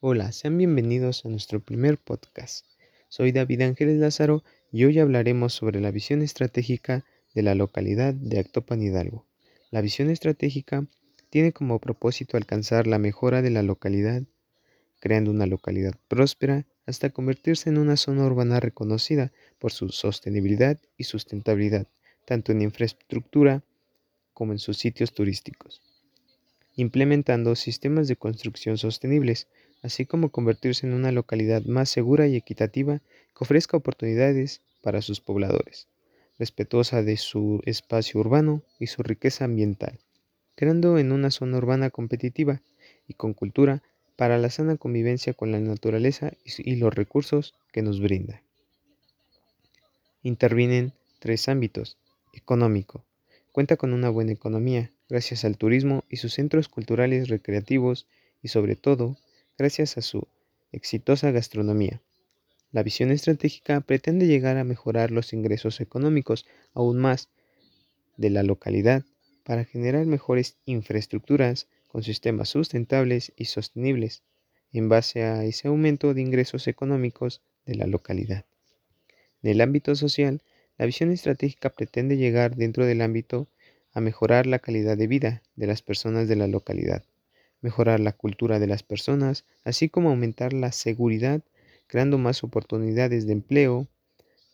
Hola, sean bienvenidos a nuestro primer podcast. Soy David Ángeles Lázaro y hoy hablaremos sobre la visión estratégica de la localidad de Actopan Hidalgo. La visión estratégica tiene como propósito alcanzar la mejora de la localidad, creando una localidad próspera hasta convertirse en una zona urbana reconocida por su sostenibilidad y sustentabilidad, tanto en infraestructura como en sus sitios turísticos implementando sistemas de construcción sostenibles, así como convertirse en una localidad más segura y equitativa que ofrezca oportunidades para sus pobladores, respetuosa de su espacio urbano y su riqueza ambiental, creando en una zona urbana competitiva y con cultura para la sana convivencia con la naturaleza y los recursos que nos brinda. Intervienen tres ámbitos, económico, cuenta con una buena economía, gracias al turismo y sus centros culturales recreativos y sobre todo gracias a su exitosa gastronomía. La visión estratégica pretende llegar a mejorar los ingresos económicos aún más de la localidad para generar mejores infraestructuras con sistemas sustentables y sostenibles en base a ese aumento de ingresos económicos de la localidad. En el ámbito social, la visión estratégica pretende llegar dentro del ámbito a mejorar la calidad de vida de las personas de la localidad, mejorar la cultura de las personas, así como aumentar la seguridad, creando más oportunidades de empleo.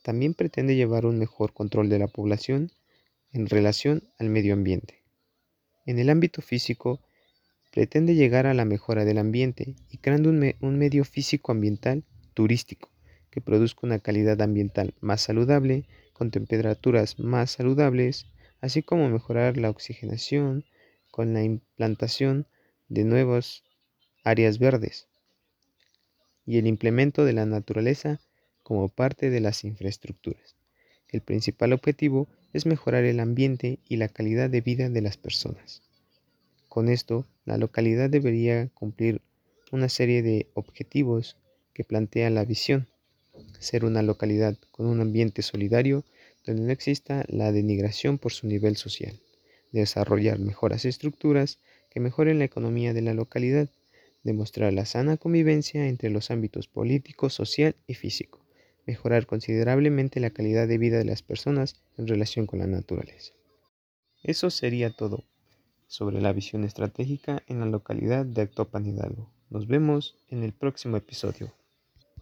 También pretende llevar un mejor control de la población en relación al medio ambiente. En el ámbito físico, pretende llegar a la mejora del ambiente y creando un, medio físico ambiental turístico que produzca una calidad ambiental más saludable, con temperaturas más saludables, así como mejorar la oxigenación con la implantación de nuevas áreas verdes y el implemento de la naturaleza como parte de las infraestructuras. El principal objetivo es mejorar el ambiente y la calidad de vida de las personas. Con esto, la localidad debería cumplir una serie de objetivos que plantea la visión. Ser una localidad con un ambiente solidario donde no exista la denigración por su nivel social, desarrollar mejoras estructuras que mejoren la economía de la localidad, demostrar la sana convivencia entre los ámbitos político, social y físico, mejorar considerablemente la calidad de vida de las personas en relación con la naturaleza. Eso sería todo sobre la visión estratégica en la localidad de Actopan Hidalgo. Nos vemos en el próximo episodio.